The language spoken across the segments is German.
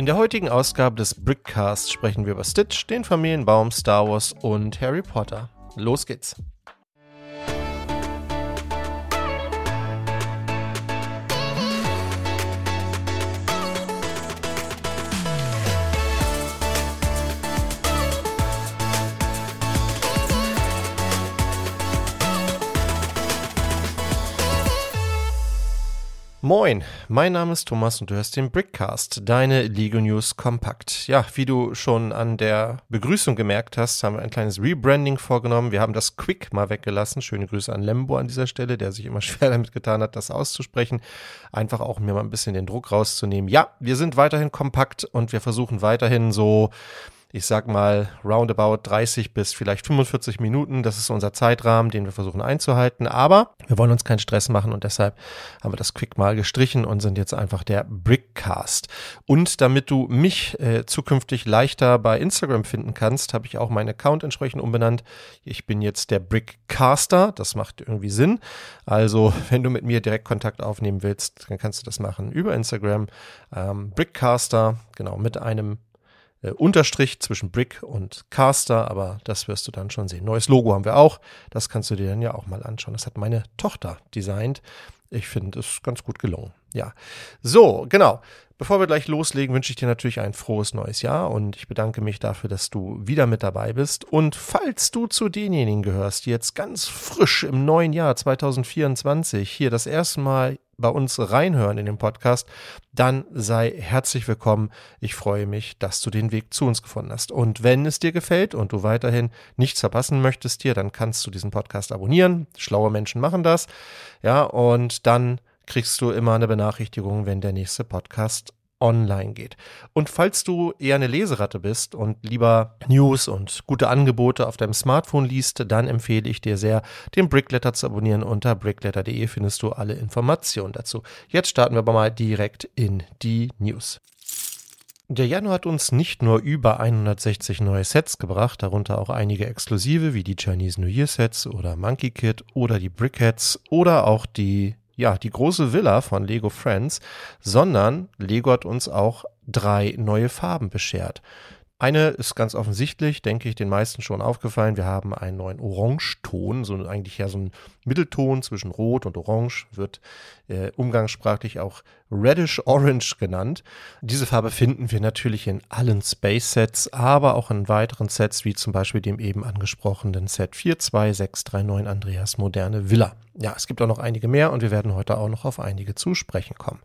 In der heutigen Ausgabe des Brickcast sprechen wir über Stitch, den Familienbaum, Star Wars und Harry Potter. Los geht's! Moin, mein Name ist Thomas und du hörst den Brickcast, deine Lego News kompakt. Ja, wie du schon an der Begrüßung gemerkt hast, haben wir ein kleines Rebranding vorgenommen. Wir haben das Quick mal weggelassen. Schöne Grüße an Lembo an dieser Stelle, der sich immer schwer damit getan hat, das auszusprechen. Einfach auch mir mal ein bisschen den Druck rauszunehmen. Ja, wir sind weiterhin kompakt und wir versuchen weiterhin so ich sag mal, roundabout 30 bis vielleicht 45 Minuten. Das ist unser Zeitrahmen, den wir versuchen einzuhalten. Aber wir wollen uns keinen Stress machen und deshalb haben wir das Quick mal gestrichen und sind jetzt einfach der Brickcast. Und damit du mich äh, zukünftig leichter bei Instagram finden kannst, habe ich auch meinen Account entsprechend umbenannt. Ich bin jetzt der Brickcaster. Das macht irgendwie Sinn. Also, wenn du mit mir direkt Kontakt aufnehmen willst, dann kannst du das machen über Instagram. Ähm, Brickcaster, genau, mit einem äh, Unterstrich zwischen Brick und Caster, aber das wirst du dann schon sehen. Neues Logo haben wir auch. Das kannst du dir dann ja auch mal anschauen. Das hat meine Tochter designt. Ich finde es ganz gut gelungen. Ja. So, genau. Bevor wir gleich loslegen, wünsche ich dir natürlich ein frohes neues Jahr und ich bedanke mich dafür, dass du wieder mit dabei bist. Und falls du zu denjenigen gehörst, die jetzt ganz frisch im neuen Jahr 2024 hier das erste Mal bei uns reinhören in den Podcast, dann sei herzlich willkommen. Ich freue mich, dass du den Weg zu uns gefunden hast. Und wenn es dir gefällt und du weiterhin nichts verpassen möchtest hier, dann kannst du diesen Podcast abonnieren. Schlaue Menschen machen das. Ja, und dann kriegst du immer eine Benachrichtigung, wenn der nächste Podcast online geht. Und falls du eher eine Leseratte bist und lieber News und gute Angebote auf deinem Smartphone liest, dann empfehle ich dir sehr, den Brickletter zu abonnieren. Unter brickletter.de findest du alle Informationen dazu. Jetzt starten wir aber mal direkt in die News. Der Januar hat uns nicht nur über 160 neue Sets gebracht, darunter auch einige exklusive wie die Chinese New Year Sets oder Monkey Kid oder die Brickheads oder auch die ja, die große Villa von Lego Friends, sondern Lego hat uns auch drei neue Farben beschert. Eine ist ganz offensichtlich, denke ich, den meisten schon aufgefallen. Wir haben einen neuen Orangeton, so eigentlich ja so ein Mittelton zwischen Rot und Orange, wird äh, umgangssprachlich auch Reddish Orange genannt. Diese Farbe finden wir natürlich in allen Space Sets, aber auch in weiteren Sets, wie zum Beispiel dem eben angesprochenen Set 42639 Andreas Moderne Villa. Ja, es gibt auch noch einige mehr und wir werden heute auch noch auf einige zu sprechen kommen.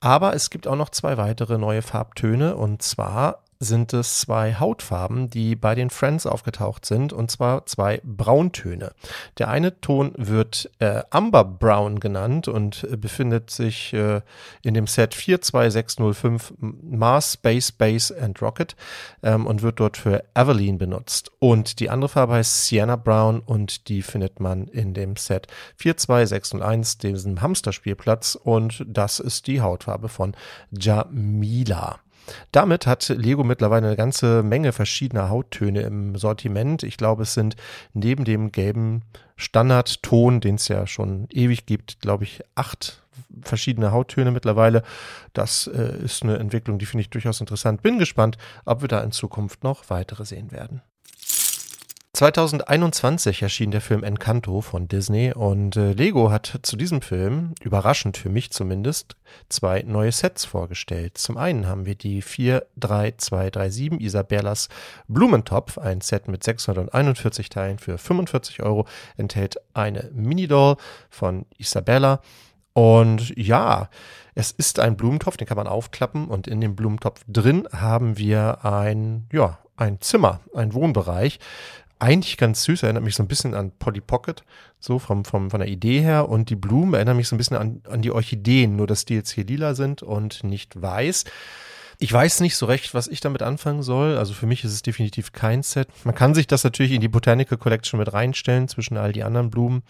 Aber es gibt auch noch zwei weitere neue Farbtöne und zwar sind es zwei Hautfarben, die bei den Friends aufgetaucht sind, und zwar zwei Brauntöne. Der eine Ton wird äh, Amber Brown genannt und äh, befindet sich äh, in dem Set 42605 Mars, Space, Base and Rocket ähm, und wird dort für Evelyn benutzt. Und die andere Farbe heißt Sienna Brown und die findet man in dem Set 42601, diesem Hamsterspielplatz, und das ist die Hautfarbe von Jamila. Damit hat Lego mittlerweile eine ganze Menge verschiedener Hauttöne im Sortiment. Ich glaube, es sind neben dem gelben Standardton, den es ja schon ewig gibt, glaube ich, acht verschiedene Hauttöne mittlerweile. Das äh, ist eine Entwicklung, die finde ich durchaus interessant. Bin gespannt, ob wir da in Zukunft noch weitere sehen werden. 2021 erschien der Film Encanto von Disney und äh, Lego hat zu diesem Film, überraschend für mich zumindest, zwei neue Sets vorgestellt. Zum einen haben wir die 43237 Isabellas Blumentopf, ein Set mit 641 Teilen für 45 Euro, enthält eine Mini-Doll von Isabella und ja, es ist ein Blumentopf, den kann man aufklappen und in dem Blumentopf drin haben wir ein, ja, ein Zimmer, ein Wohnbereich eigentlich ganz süß, erinnert mich so ein bisschen an Polly Pocket, so vom, vom, von der Idee her. Und die Blumen erinnern mich so ein bisschen an, an die Orchideen, nur dass die jetzt hier lila sind und nicht weiß. Ich weiß nicht so recht, was ich damit anfangen soll. Also für mich ist es definitiv kein Set. Man kann sich das natürlich in die Botanical Collection mit reinstellen zwischen all die anderen Blumen.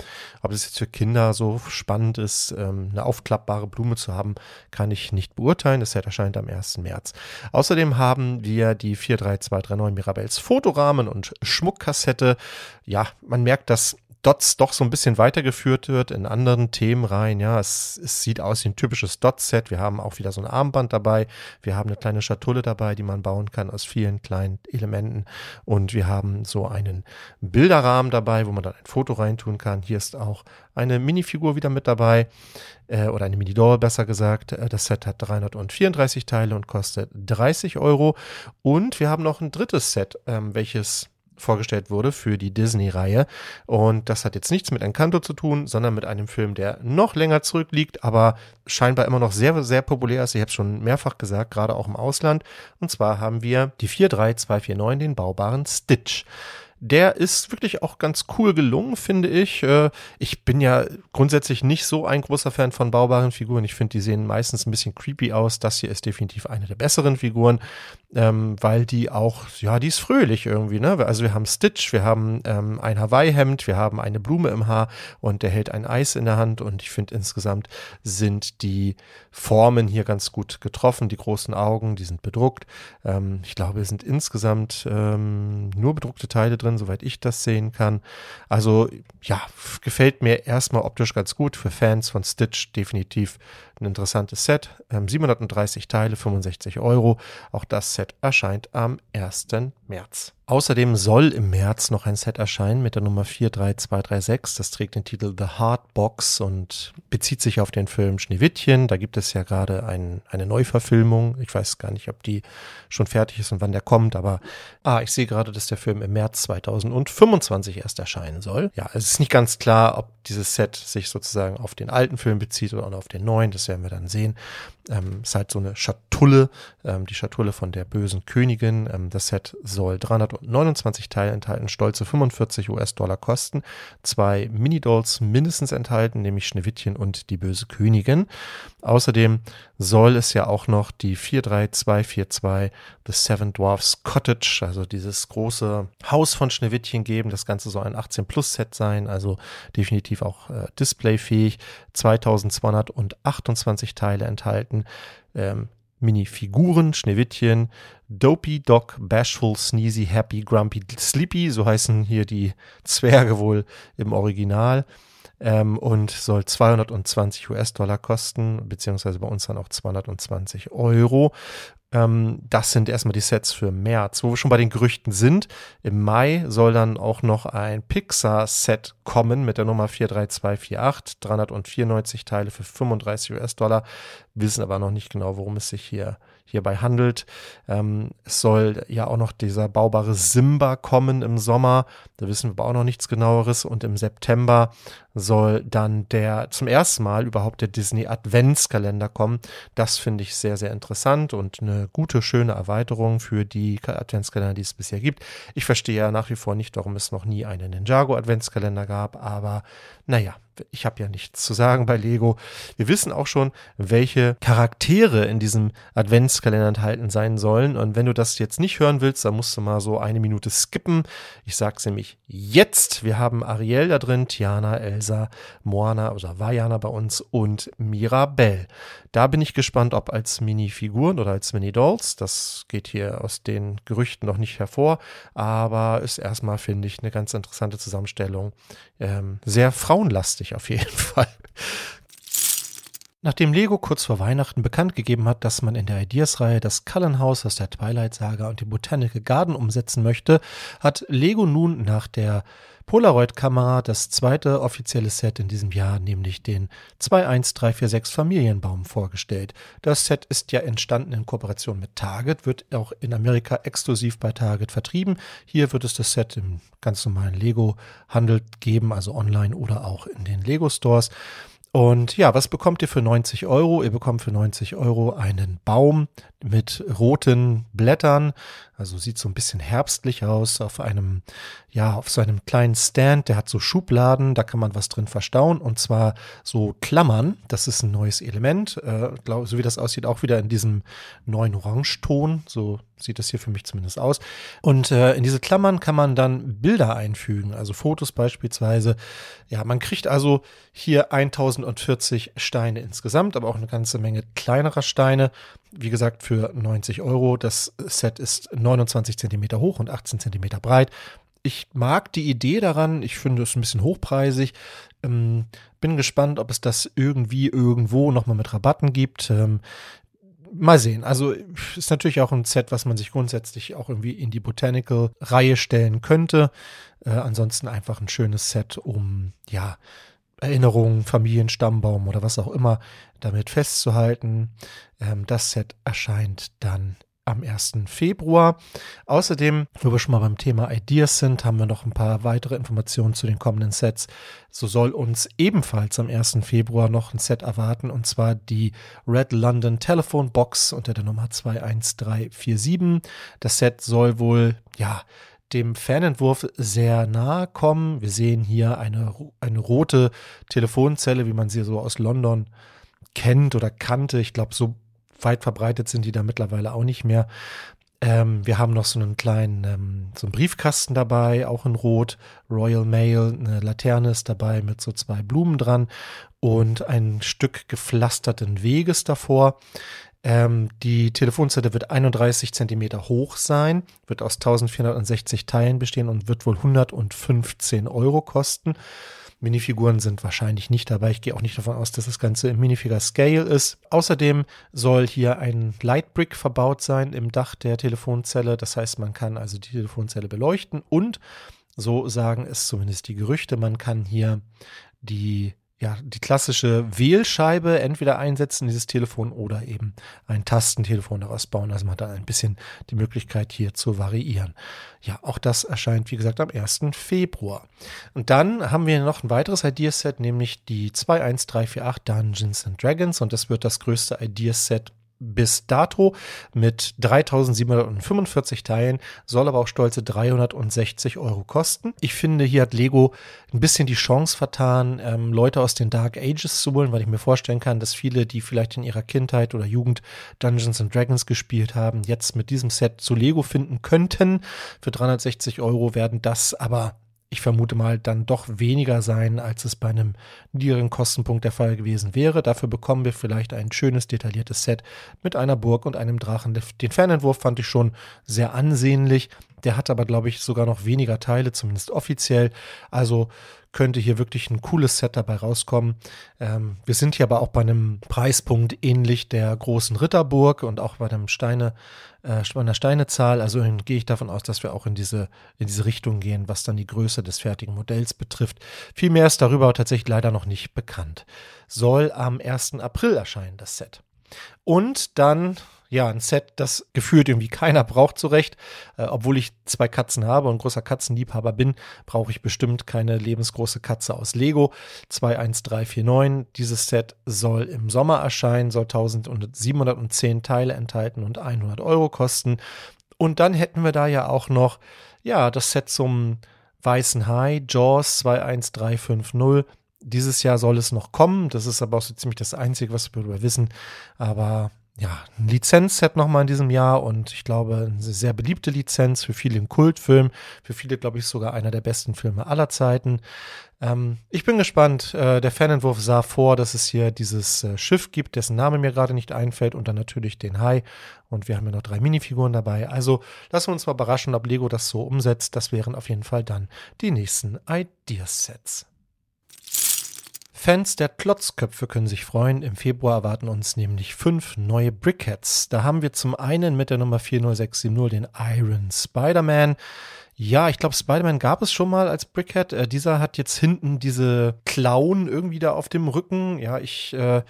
Ob es jetzt für Kinder so spannend ist, ähm, eine aufklappbare Blume zu haben, kann ich nicht beurteilen. Das Set erscheint am 1. März. Außerdem haben wir die 43239 Mirabells Fotorahmen und Schmuckkassette. Ja, man merkt, dass Dots doch so ein bisschen weitergeführt wird in anderen Themen rein. Ja, es, es sieht aus wie ein typisches Dot-Set. Wir haben auch wieder so ein Armband dabei. Wir haben eine kleine Schatulle dabei, die man bauen kann aus vielen kleinen Elementen. Und wir haben so einen Bilderrahmen dabei, wo man dann ein Foto reintun kann. Hier ist auch eine Minifigur wieder mit dabei äh, oder eine Mini-Doll besser gesagt. Äh, das Set hat 334 Teile und kostet 30 Euro. Und wir haben noch ein drittes Set, ähm, welches vorgestellt wurde für die Disney-Reihe. Und das hat jetzt nichts mit Encanto zu tun, sondern mit einem Film, der noch länger zurückliegt, aber scheinbar immer noch sehr, sehr populär ist. Ich habe es schon mehrfach gesagt, gerade auch im Ausland. Und zwar haben wir die 43249, den baubaren Stitch. Der ist wirklich auch ganz cool gelungen, finde ich. Äh, ich bin ja grundsätzlich nicht so ein großer Fan von baubaren Figuren. Ich finde, die sehen meistens ein bisschen creepy aus. Das hier ist definitiv eine der besseren Figuren, ähm, weil die auch, ja, die ist fröhlich irgendwie. Ne? Also wir haben Stitch, wir haben ähm, ein Hawaii-Hemd, wir haben eine Blume im Haar und der hält ein Eis in der Hand. Und ich finde insgesamt sind die Formen hier ganz gut getroffen. Die großen Augen, die sind bedruckt. Ähm, ich glaube, es sind insgesamt nur bedruckte Teile drin drin, soweit ich das sehen kann. Also ja, gefällt mir erstmal optisch ganz gut. Für Fans von Stitch definitiv ein interessantes Set. Ähm, 730 Teile, 65 Euro. Auch das Set erscheint am 1. März. Außerdem soll im März noch ein Set erscheinen mit der Nummer 43236. Das trägt den Titel The Hard Box und bezieht sich auf den Film Schneewittchen. Da gibt es ja gerade ein, eine Neuverfilmung. Ich weiß gar nicht, ob die schon fertig ist und wann der kommt, aber ah, ich sehe gerade, dass der Film im März 2025 erst erscheinen soll. Ja, es ist nicht ganz klar, ob dieses Set sich sozusagen auf den alten Film bezieht oder auf den neuen. Das werden wir dann sehen. Ähm, ist halt so eine Schatulle, ähm, die Schatulle von der bösen Königin. Ähm, das Set soll 329 Teile enthalten, stolze 45 US-Dollar kosten. Zwei Mini-Dolls mindestens enthalten, nämlich Schneewittchen und die böse Königin. Außerdem soll es ja auch noch die 43242 The Seven Dwarfs Cottage, also dieses große Haus von Schneewittchen geben. Das Ganze soll ein 18-Plus-Set sein, also definitiv auch äh, displayfähig. 2228 Teile enthalten. Ähm, Minifiguren, Schneewittchen, Dopey, Doc, Bashful, Sneezy, Happy, Grumpy, Sleepy, so heißen hier die Zwerge wohl im Original ähm, und soll 220 US-Dollar kosten, beziehungsweise bei uns dann auch 220 Euro. Ähm, das sind erstmal die Sets für März. Wo wir schon bei den Gerüchten sind, im Mai soll dann auch noch ein Pixar-Set kommen mit der Nummer 43248, 394 Teile für 35 US-Dollar, wissen aber noch nicht genau, worum es sich hier handelt hierbei handelt. Ähm, es soll ja auch noch dieser baubare Simba kommen im Sommer. Da wissen wir aber auch noch nichts genaueres. Und im September soll dann der zum ersten Mal überhaupt der Disney Adventskalender kommen. Das finde ich sehr, sehr interessant und eine gute, schöne Erweiterung für die Adventskalender, die es bisher gibt. Ich verstehe ja nach wie vor nicht, warum es noch nie einen Ninjago Adventskalender gab, aber naja, ich habe ja nichts zu sagen bei Lego. Wir wissen auch schon, welche Charaktere in diesem Adventskalender enthalten sein sollen. Und wenn du das jetzt nicht hören willst, dann musst du mal so eine Minute skippen. Ich sage es nämlich jetzt. Wir haben Ariel da drin, Tiana, Elsa, Moana oder Vajana bei uns und Mirabelle. Da bin ich gespannt, ob als Minifiguren oder als Mini-Dolls. Das geht hier aus den Gerüchten noch nicht hervor, aber ist erstmal, finde ich, eine ganz interessante Zusammenstellung. Ähm, sehr frauenlastig auf jeden Fall. Nachdem Lego kurz vor Weihnachten bekannt gegeben hat, dass man in der Ideas-Reihe das Cullen House aus der Twilight Saga und die Botanical Garden umsetzen möchte, hat Lego nun nach der Polaroid-Kamera das zweite offizielle Set in diesem Jahr, nämlich den 21346 Familienbaum vorgestellt. Das Set ist ja entstanden in Kooperation mit Target, wird auch in Amerika exklusiv bei Target vertrieben. Hier wird es das Set im ganz normalen Lego-Handel geben, also online oder auch in den Lego-Stores. Und ja, was bekommt ihr für 90 Euro? Ihr bekommt für 90 Euro einen Baum mit roten Blättern. Also sieht so ein bisschen herbstlich aus auf einem, ja, auf so einem kleinen Stand. Der hat so Schubladen, da kann man was drin verstauen. Und zwar so Klammern. Das ist ein neues Element. Äh, glaub, so wie das aussieht, auch wieder in diesem neuen Orangeton. So sieht das hier für mich zumindest aus. Und äh, in diese Klammern kann man dann Bilder einfügen, also Fotos beispielsweise. Ja, man kriegt also hier 1040 Steine insgesamt, aber auch eine ganze Menge kleinerer Steine. Wie gesagt, für 90 Euro. Das Set ist 29 Zentimeter hoch und 18 Zentimeter breit Ich mag die Idee daran. Ich finde es ein bisschen hochpreisig. Ähm, bin gespannt, ob es das irgendwie irgendwo nochmal mit Rabatten gibt. Ähm, mal sehen. Also ist natürlich auch ein Set, was man sich grundsätzlich auch irgendwie in die Botanical-Reihe stellen könnte. Äh, ansonsten einfach ein schönes Set, um ja Erinnerungen, Familienstammbaum oder was auch immer damit festzuhalten. Ähm, das Set erscheint dann am 1. Februar. Außerdem, wo wir schon mal beim Thema Ideas sind, haben wir noch ein paar weitere Informationen zu den kommenden Sets. So soll uns ebenfalls am 1. Februar noch ein Set erwarten, und zwar die Red London Telephone Box unter der Nummer 21347. Das Set soll wohl, ja, dem Fanentwurf sehr nahe kommen. Wir sehen hier eine, eine rote Telefonzelle, wie man sie so aus London kennt oder kannte. Ich glaube, so weit verbreitet sind die da mittlerweile auch nicht mehr. Ähm, wir haben noch so einen kleinen, ähm, so einen Briefkasten dabei, auch in Rot, Royal Mail, eine Laterne ist dabei mit so zwei Blumen dran und ein Stück gepflasterten Weges davor. Ähm, die Telefonzelle wird 31 Zentimeter hoch sein, wird aus 1460 Teilen bestehen und wird wohl 115 Euro kosten. Minifiguren sind wahrscheinlich nicht dabei. Ich gehe auch nicht davon aus, dass das Ganze im Minifigure Scale ist. Außerdem soll hier ein Lightbrick verbaut sein im Dach der Telefonzelle. Das heißt, man kann also die Telefonzelle beleuchten und so sagen es zumindest die Gerüchte, man kann hier die ja, die klassische Wählscheibe entweder einsetzen, dieses Telefon, oder eben ein Tastentelefon daraus bauen. Also man hat da ein bisschen die Möglichkeit hier zu variieren. Ja, auch das erscheint, wie gesagt, am 1. Februar. Und dann haben wir noch ein weiteres Ideaset, nämlich die 21348 Dungeons and Dragons. Und das wird das größte Ideaset bis dato mit 3745 Teilen, soll aber auch stolze 360 Euro kosten. Ich finde, hier hat Lego ein bisschen die Chance vertan, ähm, Leute aus den Dark Ages zu holen, weil ich mir vorstellen kann, dass viele, die vielleicht in ihrer Kindheit oder Jugend Dungeons and Dragons gespielt haben, jetzt mit diesem Set zu Lego finden könnten. Für 360 Euro werden das aber ich vermute mal, dann doch weniger sein, als es bei einem niedrigen Kostenpunkt der Fall gewesen wäre. Dafür bekommen wir vielleicht ein schönes, detailliertes Set mit einer Burg und einem Drachen. Den Fernentwurf fand ich schon sehr ansehnlich. Der hat aber, glaube ich, sogar noch weniger Teile, zumindest offiziell. Also könnte hier wirklich ein cooles Set dabei rauskommen. Ähm, wir sind hier aber auch bei einem Preispunkt ähnlich der großen Ritterburg und auch bei einem Steine, äh, einer Steinezahl. Also gehe ich davon aus, dass wir auch in diese, in diese Richtung gehen, was dann die Größe des fertigen Modells betrifft. Viel mehr ist darüber tatsächlich leider noch nicht bekannt. Soll am 1. April erscheinen, das Set. Und dann ja, ein Set, das gefühlt irgendwie keiner braucht zurecht. Äh, obwohl ich zwei Katzen habe und großer Katzenliebhaber bin, brauche ich bestimmt keine lebensgroße Katze aus Lego. 21349. Dieses Set soll im Sommer erscheinen, soll 1710 Teile enthalten und 100 Euro kosten. Und dann hätten wir da ja auch noch, ja, das Set zum Weißen Hai, Jaws 21350. Dieses Jahr soll es noch kommen. Das ist aber auch so ziemlich das Einzige, was wir darüber wissen. Aber ja, ein Lizenzset nochmal in diesem Jahr und ich glaube, eine sehr beliebte Lizenz für viele im Kultfilm, für viele, glaube ich, sogar einer der besten Filme aller Zeiten. Ähm, ich bin gespannt. Äh, der Fanentwurf sah vor, dass es hier dieses äh, Schiff gibt, dessen Name mir gerade nicht einfällt und dann natürlich den Hai. Und wir haben ja noch drei Minifiguren dabei. Also lassen wir uns mal überraschen, ob Lego das so umsetzt. Das wären auf jeden Fall dann die nächsten Ideasets. Fans der Klotzköpfe können sich freuen. Im Februar erwarten uns nämlich fünf neue Brickheads. Da haben wir zum einen mit der Nummer 40670 den Iron Spider-Man. Ja, ich glaube, Spider-Man gab es schon mal als Brickhead. Äh, dieser hat jetzt hinten diese Clown irgendwie da auf dem Rücken. Ja, ich äh,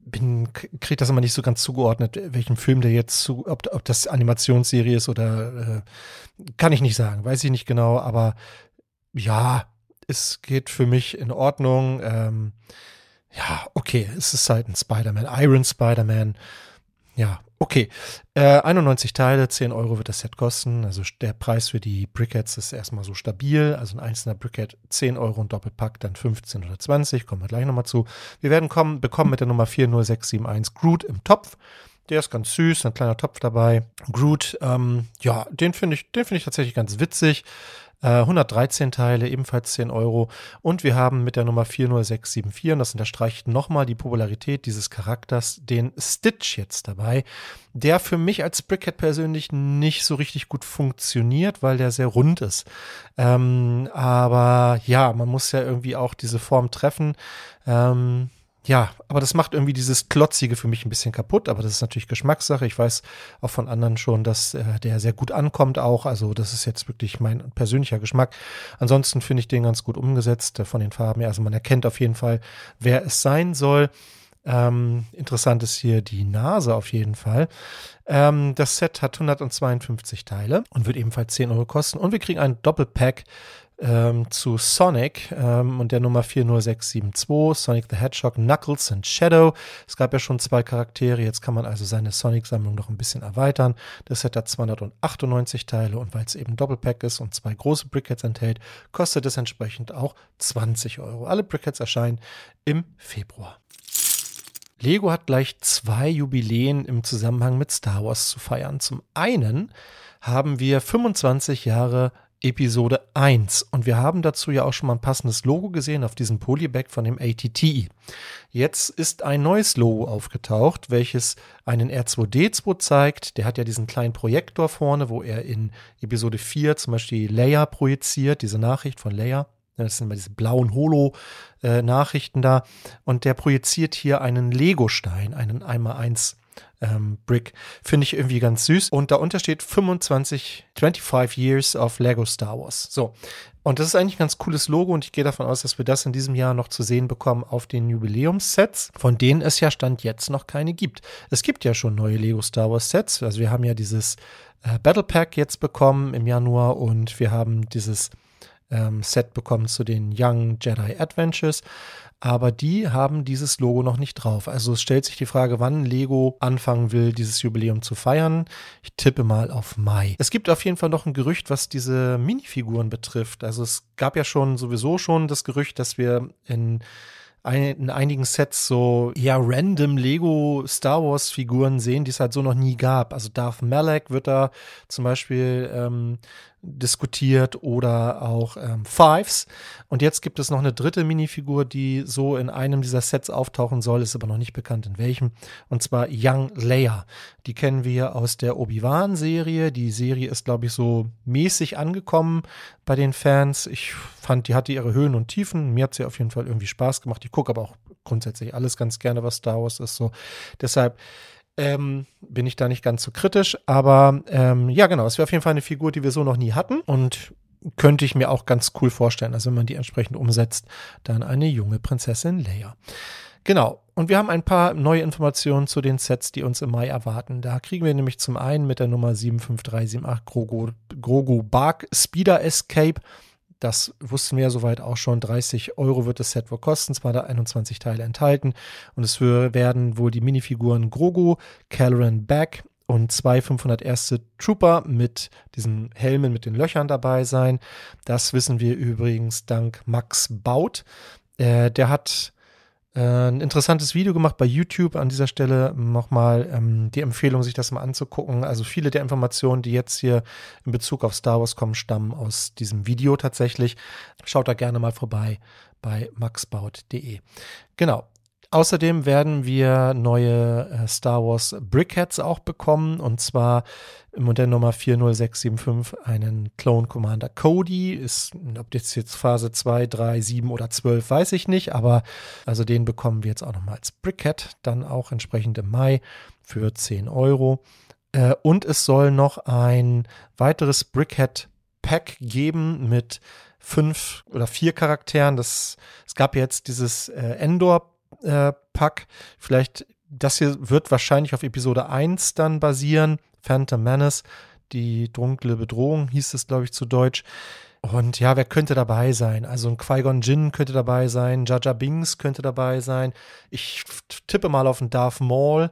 bin kriege das immer nicht so ganz zugeordnet, welchem Film der jetzt zu, ob, ob das Animationsserie ist oder äh, kann ich nicht sagen, weiß ich nicht genau, aber ja, es geht für mich in Ordnung. Ähm, ja, okay, es ist halt ein Spider-Man, Iron Spider-Man. Ja, okay. Äh, 91 Teile, 10 Euro wird das Set kosten. Also der Preis für die Brickheads ist erstmal so stabil. Also ein einzelner Brickhead 10 Euro und Doppelpack dann 15 oder 20. Kommen wir gleich nochmal zu. Wir werden kommen, bekommen mit der Nummer 40671 Groot im Topf. Der ist ganz süß, ein kleiner Topf dabei. Groot, ähm, ja, den finde ich, den finde ich tatsächlich ganz witzig. Äh, 113 Teile, ebenfalls 10 Euro. Und wir haben mit der Nummer 40674, und das unterstreicht nochmal die Popularität dieses Charakters, den Stitch jetzt dabei, der für mich als Brickhead persönlich nicht so richtig gut funktioniert, weil der sehr rund ist. Ähm, aber ja, man muss ja irgendwie auch diese Form treffen. Ähm, ja, aber das macht irgendwie dieses Klotzige für mich ein bisschen kaputt, aber das ist natürlich Geschmackssache. Ich weiß auch von anderen schon, dass äh, der sehr gut ankommt auch. Also das ist jetzt wirklich mein persönlicher Geschmack. Ansonsten finde ich den ganz gut umgesetzt äh, von den Farben. Also man erkennt auf jeden Fall, wer es sein soll. Ähm, interessant ist hier die Nase auf jeden Fall. Ähm, das Set hat 152 Teile und wird ebenfalls 10 Euro kosten. Und wir kriegen ein Doppelpack ähm, zu Sonic ähm, und der Nummer 40672, Sonic the Hedgehog, Knuckles and Shadow. Es gab ja schon zwei Charaktere, jetzt kann man also seine Sonic-Sammlung noch ein bisschen erweitern. Das Set hat 298 Teile und weil es eben Doppelpack ist und zwei große Brickheads enthält, kostet es entsprechend auch 20 Euro. Alle Brickheads erscheinen im Februar. Lego hat gleich zwei Jubiläen im Zusammenhang mit Star Wars zu feiern. Zum einen haben wir 25 Jahre Episode 1. Und wir haben dazu ja auch schon mal ein passendes Logo gesehen auf diesem Polybag von dem ATT. Jetzt ist ein neues Logo aufgetaucht, welches einen R2D2 zeigt. Der hat ja diesen kleinen Projektor vorne, wo er in Episode 4 zum Beispiel Leia projiziert, diese Nachricht von Leia. Das sind immer diese blauen Holo-Nachrichten äh, da. Und der projiziert hier einen Lego-Stein, einen 1x1 ähm, Brick. Finde ich irgendwie ganz süß. Und darunter steht 25, 25 Years of Lego Star Wars. So. Und das ist eigentlich ein ganz cooles Logo und ich gehe davon aus, dass wir das in diesem Jahr noch zu sehen bekommen auf den Jubiläumssets, von denen es ja Stand jetzt noch keine gibt. Es gibt ja schon neue Lego Star Wars Sets. Also wir haben ja dieses äh, Battle Pack jetzt bekommen im Januar und wir haben dieses ähm, Set bekommen zu den Young Jedi Adventures aber die haben dieses Logo noch nicht drauf. Also es stellt sich die Frage, wann Lego anfangen will, dieses Jubiläum zu feiern. Ich tippe mal auf Mai. Es gibt auf jeden Fall noch ein Gerücht, was diese Minifiguren betrifft. Also es gab ja schon sowieso schon das Gerücht, dass wir in in einigen Sets so ja random Lego Star Wars Figuren sehen, die es halt so noch nie gab. Also Darth Malak wird da zum Beispiel ähm, diskutiert oder auch ähm, Fives. Und jetzt gibt es noch eine dritte Minifigur, die so in einem dieser Sets auftauchen soll, ist aber noch nicht bekannt in welchem. Und zwar Young Leia. Die kennen wir aus der Obi-Wan-Serie. Die Serie ist, glaube ich, so mäßig angekommen bei den Fans. Ich fand, die hatte ihre Höhen und Tiefen. Mir hat sie auf jeden Fall irgendwie Spaß gemacht. Ich gucke aber auch grundsätzlich alles ganz gerne, was Star Wars ist. So. Deshalb ähm, bin ich da nicht ganz so kritisch. Aber ähm, ja, genau, es wäre auf jeden Fall eine Figur, die wir so noch nie hatten und könnte ich mir auch ganz cool vorstellen. Also wenn man die entsprechend umsetzt, dann eine junge Prinzessin Leia. Genau. Und wir haben ein paar neue Informationen zu den Sets, die uns im Mai erwarten. Da kriegen wir nämlich zum einen mit der Nummer 75378 Grogu, Grogu Bark Speeder Escape das wussten wir ja soweit auch schon. 30 Euro wird das Set wohl kosten. Zwar da 21 Teile enthalten. Und es werden wohl die Minifiguren Grogu, Caloran Back und zwei 500 erste Trooper mit diesen Helmen mit den Löchern dabei sein. Das wissen wir übrigens dank Max Baut. Äh, der hat ein interessantes Video gemacht bei YouTube. An dieser Stelle nochmal ähm, die Empfehlung, sich das mal anzugucken. Also viele der Informationen, die jetzt hier in Bezug auf Star Wars kommen, stammen aus diesem Video tatsächlich. Schaut da gerne mal vorbei bei maxbaut.de. Genau. Außerdem werden wir neue äh, Star Wars Brickheads auch bekommen und zwar im Modell Nummer 40675 einen Clone Commander Cody. Ist, ob das jetzt Phase 2, 3, 7 oder 12, weiß ich nicht, aber also den bekommen wir jetzt auch nochmal als Brickhead, dann auch entsprechend im Mai für 10 Euro. Äh, und es soll noch ein weiteres Brickhead Pack geben mit fünf oder vier Charakteren. Das, es gab jetzt dieses äh, Endor äh, Pack. Vielleicht, das hier wird wahrscheinlich auf Episode 1 dann basieren. Phantom Menace, die dunkle Bedrohung hieß es, glaube ich, zu Deutsch. Und ja, wer könnte dabei sein? Also ein Qui-Gon Jinn könnte dabei sein, Jaja Bings könnte dabei sein. Ich tippe mal auf einen Darth Maul.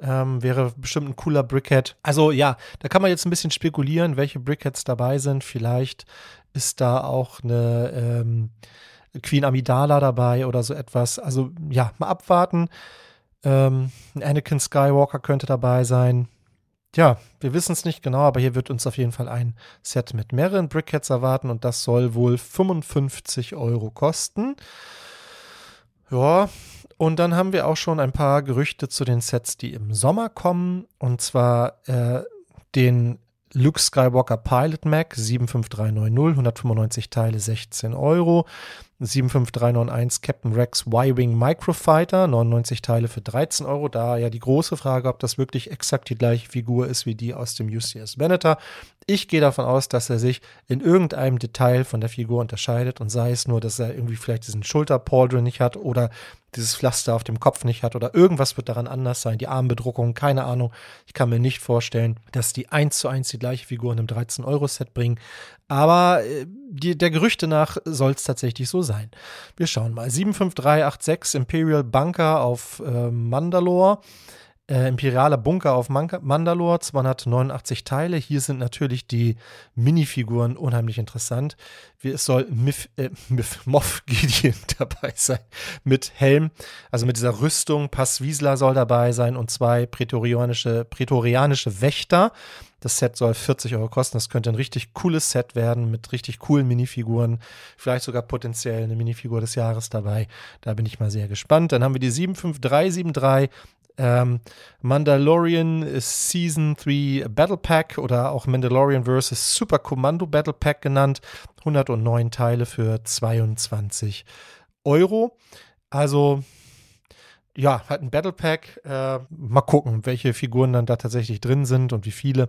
Ähm, wäre bestimmt ein cooler Brickhead. Also ja, da kann man jetzt ein bisschen spekulieren, welche Brickheads dabei sind. Vielleicht ist da auch eine ähm, Queen Amidala dabei oder so etwas. Also ja, mal abwarten. Ähm, Anakin Skywalker könnte dabei sein. ja, wir wissen es nicht genau, aber hier wird uns auf jeden Fall ein Set mit mehreren Brickheads erwarten und das soll wohl 55 Euro kosten. Ja, und dann haben wir auch schon ein paar Gerüchte zu den Sets, die im Sommer kommen. Und zwar äh, den Luke Skywalker Pilot Mac 75390, 195 Teile, 16 Euro. 75391 Captain Rex Y-Wing Microfighter, 99 Teile für 13 Euro. Da ja die große Frage, ob das wirklich exakt die gleiche Figur ist wie die aus dem UCS Venator. Ich gehe davon aus, dass er sich in irgendeinem Detail von der Figur unterscheidet und sei es nur, dass er irgendwie vielleicht diesen Schulterpauldron nicht hat oder dieses Pflaster auf dem Kopf nicht hat oder irgendwas wird daran anders sein, die Armbedruckung, keine Ahnung. Ich kann mir nicht vorstellen, dass die eins zu eins die gleiche Figur in einem 13-Euro-Set bringen. Aber äh, die, der Gerüchte nach soll es tatsächlich so sein. Wir schauen mal. 75386 Imperial Bunker auf äh, Mandalore äh, imperialer Bunker auf Man Mandalore, 289 Teile. Hier sind natürlich die Minifiguren unheimlich interessant. Wie, es soll Mif, äh, Mif, Moff Gideon dabei sein mit Helm, also mit dieser Rüstung. Pass Wiesler soll dabei sein und zwei prätorianische, prätorianische Wächter. Das Set soll 40 Euro kosten. Das könnte ein richtig cooles Set werden mit richtig coolen Minifiguren. Vielleicht sogar potenziell eine Minifigur des Jahres dabei. Da bin ich mal sehr gespannt. Dann haben wir die 75373 ähm, Mandalorian Season 3 Battle Pack oder auch Mandalorian vs. Super Commando Battle Pack genannt. 109 Teile für 22 Euro. Also ja, halt ein Battle Pack. Äh, mal gucken, welche Figuren dann da tatsächlich drin sind und wie viele.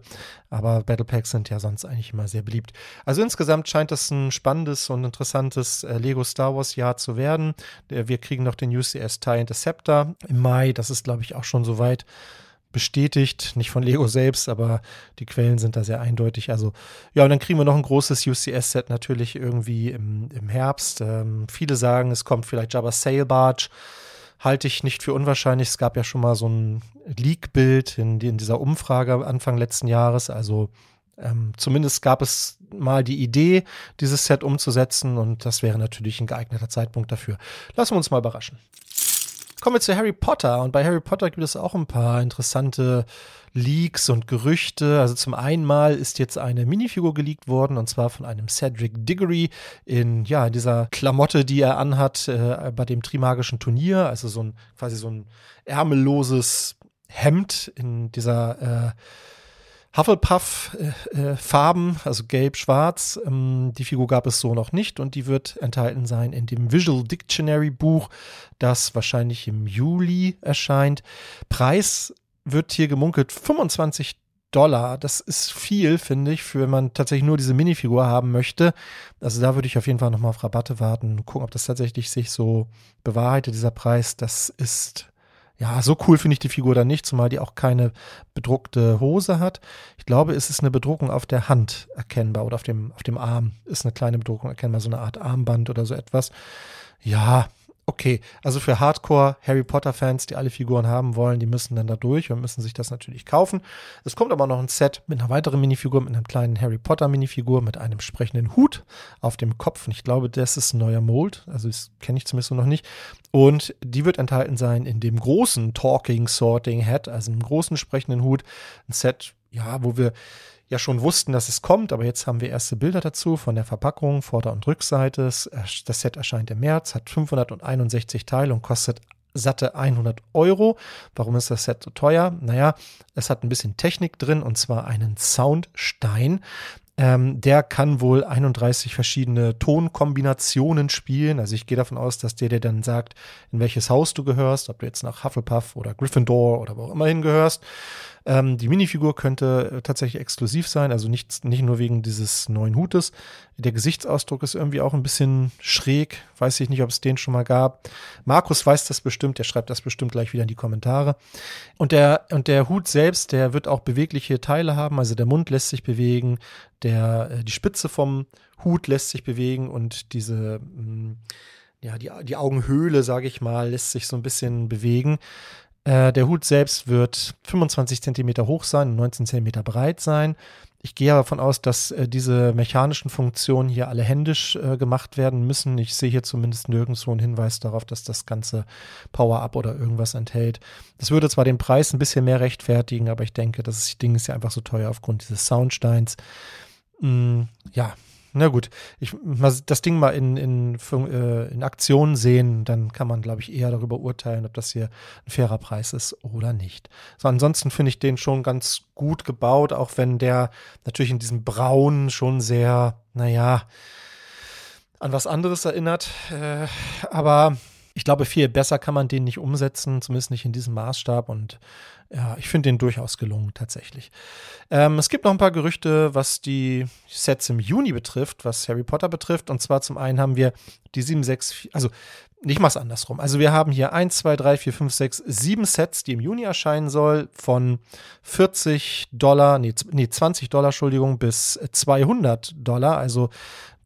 Aber Battle Packs sind ja sonst eigentlich immer sehr beliebt. Also insgesamt scheint das ein spannendes und interessantes äh, Lego Star Wars Jahr zu werden. Wir kriegen noch den UCS TIE Interceptor im Mai. Das ist, glaube ich, auch schon soweit bestätigt, nicht von Lego selbst, aber die Quellen sind da sehr eindeutig. Also ja, und dann kriegen wir noch ein großes UCS-Set natürlich irgendwie im, im Herbst. Ähm, viele sagen, es kommt vielleicht Jabba Sail Barge halte ich nicht für unwahrscheinlich. Es gab ja schon mal so ein Leak-Bild in, in, dieser Umfrage Anfang letzten Jahres. Also ähm, zumindest gab es mal die Idee, dieses Set umzusetzen und das wäre natürlich ein geeigneter Zeitpunkt dafür. Lassen wir uns mal überraschen. Kommen wir zu Harry Potter und bei Harry Potter gibt es auch ein paar interessante Leaks und Gerüchte. Also zum einen mal ist jetzt eine Minifigur geleakt worden und zwar von einem Cedric Diggory in ja dieser Klamotte, die er anhat äh, bei dem Trimagischen Turnier. Also so ein quasi so ein ärmelloses Hemd in dieser äh, Hufflepuff-Farben, äh, also gelb-schwarz. Ähm, die Figur gab es so noch nicht und die wird enthalten sein in dem Visual Dictionary Buch, das wahrscheinlich im Juli erscheint. Preis wird hier gemunkelt 25 Dollar. Das ist viel, finde ich, für wenn man tatsächlich nur diese Minifigur haben möchte. Also da würde ich auf jeden Fall nochmal auf Rabatte warten, gucken, ob das tatsächlich sich so bewahrheitet, dieser Preis. Das ist, ja, so cool finde ich die Figur dann nicht, zumal die auch keine bedruckte Hose hat. Ich glaube, es ist eine Bedruckung auf der Hand erkennbar oder auf dem, auf dem Arm ist eine kleine Bedruckung erkennbar, so eine Art Armband oder so etwas. Ja, Okay, also für Hardcore Harry Potter Fans, die alle Figuren haben wollen, die müssen dann da durch und müssen sich das natürlich kaufen. Es kommt aber noch ein Set mit einer weiteren Minifigur, mit einer kleinen Harry Potter Minifigur, mit einem sprechenden Hut auf dem Kopf. Und ich glaube, das ist ein neuer Mold. Also das kenne ich zumindest noch nicht. Und die wird enthalten sein in dem großen Talking Sorting Hat, also einem großen sprechenden Hut. Ein Set, ja, wo wir ja schon wussten, dass es kommt, aber jetzt haben wir erste Bilder dazu von der Verpackung, Vorder- und Rückseite. Das Set erscheint im März, hat 561 Teile und kostet satte 100 Euro. Warum ist das Set so teuer? Naja, es hat ein bisschen Technik drin und zwar einen Soundstein. Ähm, der kann wohl 31 verschiedene Tonkombinationen spielen. Also ich gehe davon aus, dass der dir dann sagt, in welches Haus du gehörst, ob du jetzt nach Hufflepuff oder Gryffindor oder wo auch immer hingehörst. Ähm, die Minifigur könnte äh, tatsächlich exklusiv sein, also nicht, nicht nur wegen dieses neuen Hutes. Der Gesichtsausdruck ist irgendwie auch ein bisschen schräg. Weiß ich nicht, ob es den schon mal gab. Markus weiß das bestimmt, der schreibt das bestimmt gleich wieder in die Kommentare. Und der, und der Hut selbst, der wird auch bewegliche Teile haben, also der Mund lässt sich bewegen, der, äh, die Spitze vom Hut lässt sich bewegen und diese, mm, ja, die, die Augenhöhle, sage ich mal, lässt sich so ein bisschen bewegen. Äh, der Hut selbst wird 25 cm hoch sein und 19 cm breit sein. Ich gehe davon aus, dass äh, diese mechanischen Funktionen hier alle händisch äh, gemacht werden müssen. Ich sehe hier zumindest nirgendwo einen Hinweis darauf, dass das Ganze Power-Up oder irgendwas enthält. Das würde zwar den Preis ein bisschen mehr rechtfertigen, aber ich denke, das Ding ist ja einfach so teuer aufgrund dieses Soundsteins. Mm, ja, na gut, ich mal das Ding mal in, in, äh, in Aktion sehen, dann kann man, glaube ich, eher darüber urteilen, ob das hier ein fairer Preis ist oder nicht. So, ansonsten finde ich den schon ganz gut gebaut, auch wenn der natürlich in diesem Braun schon sehr, naja, an was anderes erinnert. Äh, aber ich glaube, viel besser kann man den nicht umsetzen, zumindest nicht in diesem Maßstab. Und ja, ich finde den durchaus gelungen tatsächlich. Ähm, es gibt noch ein paar Gerüchte, was die Sets im Juni betrifft, was Harry Potter betrifft. Und zwar zum einen haben wir die 764, also ich mach's andersrum. Also wir haben hier 1, 2, 3, 4, 5, 6, 7 Sets, die im Juni erscheinen soll, von 40 Dollar, nee, nee 20 Dollar, Entschuldigung, bis 200 Dollar. Also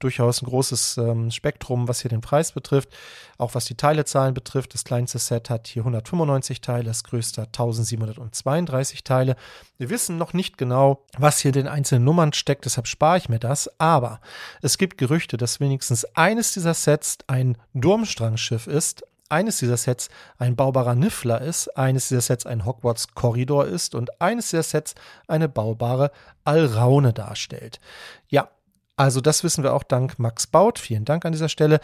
durchaus ein großes ähm, Spektrum, was hier den Preis betrifft. Auch was die Teilezahlen betrifft. Das kleinste Set hat hier 195 Teile, das größte 1732 Teile. Wir wissen noch nicht genau, was hier den einzelnen Nummern steckt, deshalb spare ich mir das. Aber es gibt Gerüchte, dass wenigstens eines dieser Sets ein Durmstrangschiff ist, eines dieser Sets ein baubarer Niffler ist, eines dieser Sets ein Hogwarts Korridor ist und eines dieser Sets eine baubare Alraune darstellt. Ja, also das wissen wir auch dank Max Baut. Vielen Dank an dieser Stelle.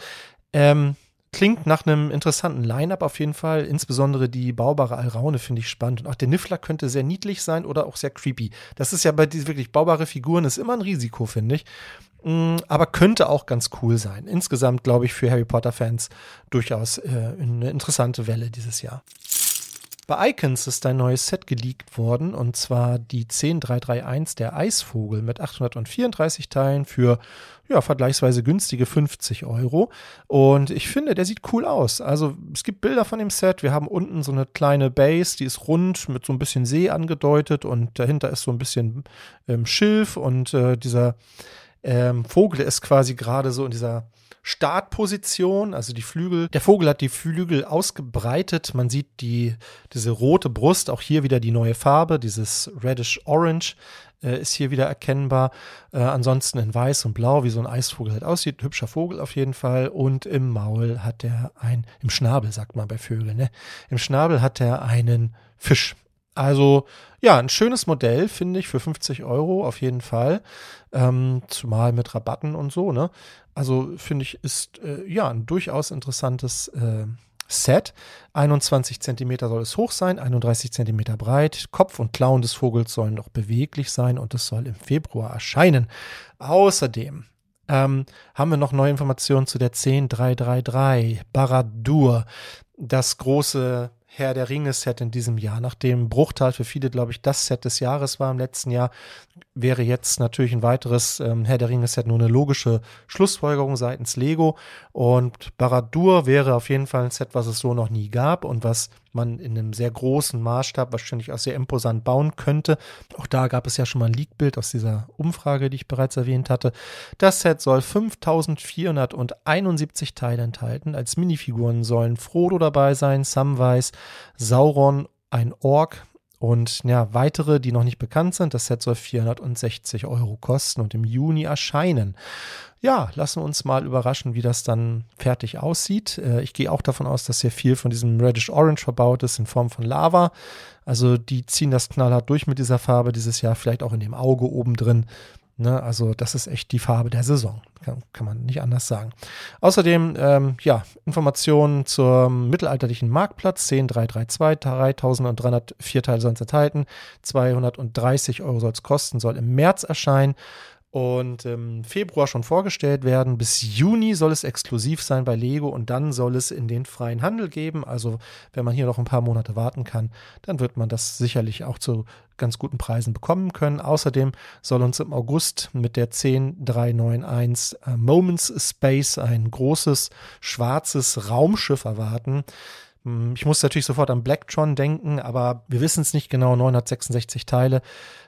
Ähm, klingt nach einem interessanten Line-up auf jeden Fall. Insbesondere die baubare Alraune finde ich spannend. Und auch der Niffler könnte sehr niedlich sein oder auch sehr creepy. Das ist ja bei diesen wirklich baubare Figuren ist immer ein Risiko, finde ich. Mm, aber könnte auch ganz cool sein. Insgesamt glaube ich für Harry Potter-Fans durchaus äh, eine interessante Welle dieses Jahr. Bei Icons ist ein neues Set geleakt worden und zwar die 10331 der Eisvogel mit 834 Teilen für ja, vergleichsweise günstige 50 Euro. Und ich finde, der sieht cool aus. Also es gibt Bilder von dem Set. Wir haben unten so eine kleine Base, die ist rund mit so ein bisschen See angedeutet und dahinter ist so ein bisschen ähm, Schilf und äh, dieser ähm, Vogel ist quasi gerade so in dieser Startposition, also die Flügel. Der Vogel hat die Flügel ausgebreitet. Man sieht die, diese rote Brust, auch hier wieder die neue Farbe, dieses Reddish Orange äh, ist hier wieder erkennbar. Äh, ansonsten in weiß und blau, wie so ein Eisvogel halt aussieht. Hübscher Vogel auf jeden Fall. Und im Maul hat er ein, im Schnabel sagt man bei Vögeln, ne? Im Schnabel hat er einen Fisch. Also ja, ein schönes Modell, finde ich, für 50 Euro auf jeden Fall. Ähm, zumal mit Rabatten und so, ne? Also finde ich, ist äh, ja ein durchaus interessantes äh, Set. 21 cm soll es hoch sein, 31 cm breit. Kopf und Klauen des Vogels sollen noch beweglich sein und es soll im Februar erscheinen. Außerdem ähm, haben wir noch neue Informationen zu der 10333 Baradur, das große Herr der Ringe-Set in diesem Jahr. Nachdem Bruchtal für viele, glaube ich, das Set des Jahres war im letzten Jahr, wäre jetzt natürlich ein weiteres ähm, Herr der Ringe-Set nur eine logische Schlussfolgerung seitens Lego. Und Baradur wäre auf jeden Fall ein Set, was es so noch nie gab und was man in einem sehr großen Maßstab wahrscheinlich auch sehr imposant bauen könnte. Auch da gab es ja schon mal ein Leak-Bild aus dieser Umfrage, die ich bereits erwähnt hatte. Das Set soll 5471 Teile enthalten. Als Minifiguren sollen Frodo dabei sein, Samwise, Sauron, ein Ork, und ja, weitere, die noch nicht bekannt sind, das Set soll 460 Euro kosten und im Juni erscheinen. Ja, lassen wir uns mal überraschen, wie das dann fertig aussieht. Äh, ich gehe auch davon aus, dass hier viel von diesem Reddish Orange verbaut ist in Form von Lava. Also die ziehen das knallhart durch mit dieser Farbe dieses Jahr, vielleicht auch in dem Auge oben drin. Ne, also das ist echt die Farbe der Saison, kann, kann man nicht anders sagen. Außerdem, ähm, ja, Informationen zum mittelalterlichen Marktplatz, 10332, 3304 Teile sollen es enthalten, 230 Euro soll es kosten, soll im März erscheinen und im Februar schon vorgestellt werden. Bis Juni soll es exklusiv sein bei Lego und dann soll es in den freien Handel geben. Also wenn man hier noch ein paar Monate warten kann, dann wird man das sicherlich auch zu ganz guten Preisen bekommen können. Außerdem soll uns im August mit der 10391 äh, Moments Space ein großes schwarzes Raumschiff erwarten. Hm, ich muss natürlich sofort an Blacktron denken, aber wir wissen es nicht genau. 966 Teile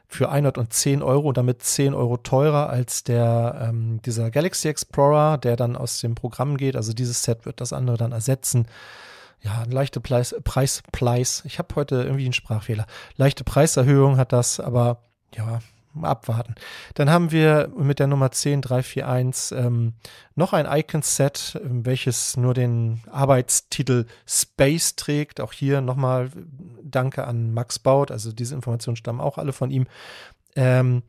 für 110 Euro und damit 10 Euro teurer als der ähm, dieser Galaxy Explorer, der dann aus dem Programm geht. Also dieses Set wird das andere dann ersetzen. ja, leichte Preis, Preis, Preis. Ich habe heute irgendwie einen Sprachfehler. Leichte Preiserhöhung hat das, aber ja, abwarten. Dann haben wir mit der Nummer 10341 ähm, noch ein Icon-Set, ähm, welches nur den Arbeitstitel Space trägt. Auch hier nochmal Danke an Max Baut. Also diese Informationen stammen auch alle von ihm. Ähm,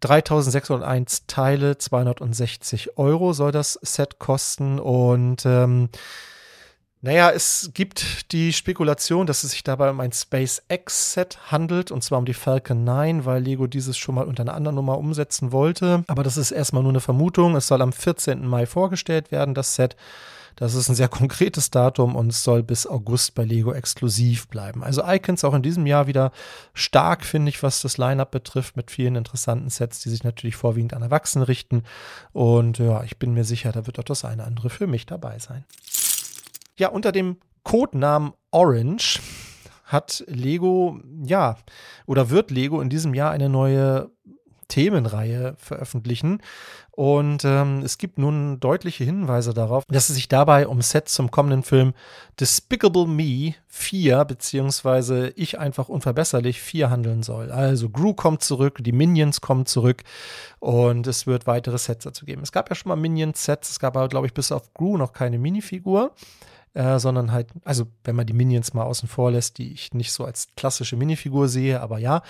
3601 Teile, 260 Euro soll das Set kosten und ähm, naja, es gibt die Spekulation, dass es sich dabei um ein SpaceX-Set handelt, und zwar um die Falcon 9, weil Lego dieses schon mal unter einer anderen Nummer umsetzen wollte. Aber das ist erstmal nur eine Vermutung. Es soll am 14. Mai vorgestellt werden, das Set. Das ist ein sehr konkretes Datum und es soll bis August bei Lego exklusiv bleiben. Also Icons auch in diesem Jahr wieder stark, finde ich, was das Line-Up betrifft, mit vielen interessanten Sets, die sich natürlich vorwiegend an Erwachsene richten. Und ja, ich bin mir sicher, da wird auch das eine andere für mich dabei sein. Ja, unter dem Codenamen Orange hat Lego, ja, oder wird Lego in diesem Jahr eine neue Themenreihe veröffentlichen. Und ähm, es gibt nun deutliche Hinweise darauf, dass es sich dabei um Sets zum kommenden Film Despicable Me 4 beziehungsweise Ich einfach unverbesserlich 4 handeln soll. Also Gru kommt zurück, die Minions kommen zurück und es wird weitere Sets dazu geben. Es gab ja schon mal Minions-Sets, es gab aber, glaube ich, bis auf Gru noch keine Minifigur äh, sondern halt, also wenn man die Minions mal außen vor lässt, die ich nicht so als klassische Minifigur sehe, aber ja.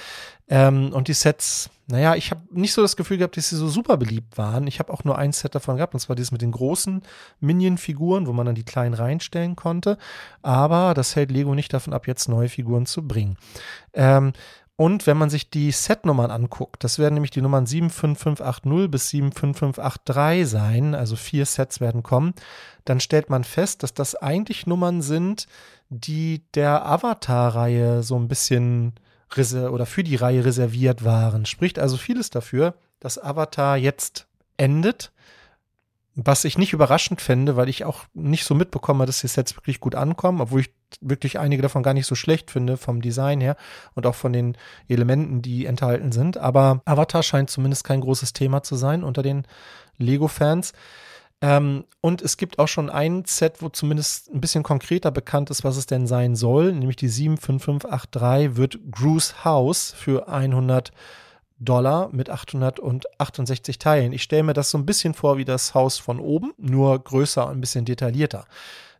Ähm, und die Sets, naja, ich habe nicht so das Gefühl gehabt, dass sie so super beliebt waren. Ich habe auch nur ein Set davon gehabt, und zwar dieses mit den großen Minion-Figuren, wo man dann die kleinen reinstellen konnte. Aber das hält Lego nicht davon ab, jetzt neue Figuren zu bringen. Ähm, und wenn man sich die Setnummern anguckt, das werden nämlich die Nummern 75580 bis 75583 sein, also vier Sets werden kommen, dann stellt man fest, dass das eigentlich Nummern sind, die der Avatar-Reihe so ein bisschen oder für die Reihe reserviert waren. Spricht also vieles dafür, dass Avatar jetzt endet was ich nicht überraschend fände, weil ich auch nicht so mitbekomme, dass die Sets wirklich gut ankommen, obwohl ich wirklich einige davon gar nicht so schlecht finde vom Design her und auch von den Elementen, die enthalten sind. Aber Avatar scheint zumindest kein großes Thema zu sein unter den Lego-Fans. Ähm, und es gibt auch schon ein Set, wo zumindest ein bisschen konkreter bekannt ist, was es denn sein soll, nämlich die 75583 wird Gru's House für 100 Dollar mit 868 Teilen. Ich stelle mir das so ein bisschen vor wie das Haus von oben, nur größer und ein bisschen detaillierter.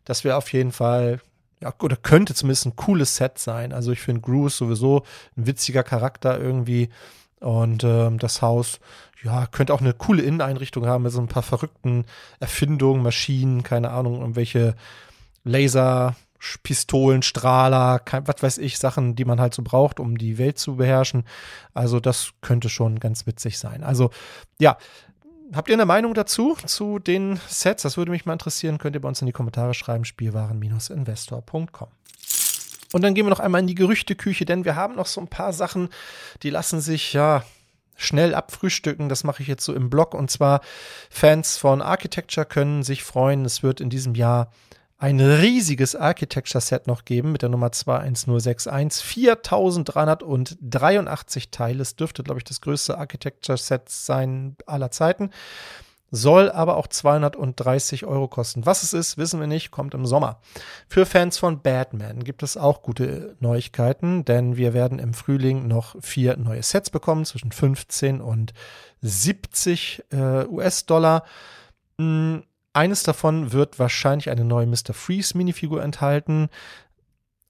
Das wäre auf jeden Fall, ja, oder könnte zumindest ein cooles Set sein. Also ich finde Bruce sowieso ein witziger Charakter irgendwie. Und ähm, das Haus, ja, könnte auch eine coole Inneneinrichtung haben mit so ein paar verrückten Erfindungen, Maschinen, keine Ahnung, irgendwelche Laser, Pistolen, Strahler, was weiß ich, Sachen, die man halt so braucht, um die Welt zu beherrschen. Also das könnte schon ganz witzig sein. Also ja, habt ihr eine Meinung dazu, zu den Sets? Das würde mich mal interessieren. Könnt ihr bei uns in die Kommentare schreiben, spielwaren-investor.com. Und dann gehen wir noch einmal in die Gerüchteküche, denn wir haben noch so ein paar Sachen, die lassen sich ja schnell abfrühstücken. Das mache ich jetzt so im Blog. Und zwar Fans von Architecture können sich freuen. Es wird in diesem Jahr ein riesiges Architecture-Set noch geben mit der Nummer 21061. 4383 Teile. Es dürfte, glaube ich, das größte Architecture-Set sein aller Zeiten. Soll aber auch 230 Euro kosten. Was es ist, wissen wir nicht, kommt im Sommer. Für Fans von Batman gibt es auch gute Neuigkeiten, denn wir werden im Frühling noch vier neue Sets bekommen, zwischen 15 und 70 äh, US-Dollar. Hm, eines davon wird wahrscheinlich eine neue Mr. Freeze Minifigur enthalten.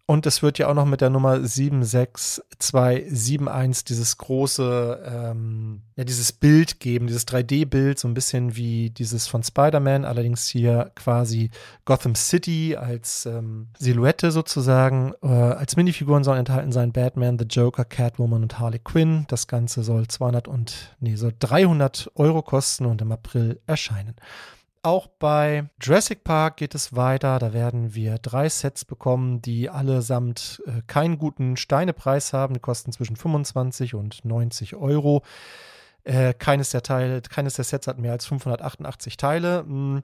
Und es wird ja auch noch mit der Nummer 76271 dieses große, ähm, ja, dieses Bild geben, dieses 3D-Bild, so ein bisschen wie dieses von Spider-Man, allerdings hier quasi Gotham City als ähm, Silhouette sozusagen. Äh, als Minifiguren sollen enthalten sein Batman, The Joker, Catwoman und Harley Quinn. Das Ganze soll 200 und, nee, soll 300 Euro kosten und im April erscheinen. Auch bei Jurassic Park geht es weiter. Da werden wir drei Sets bekommen, die allesamt äh, keinen guten Steinepreis haben. Die kosten zwischen 25 und 90 Euro. Äh, keines, der Teile, keines der Sets hat mehr als 588 Teile. Hm,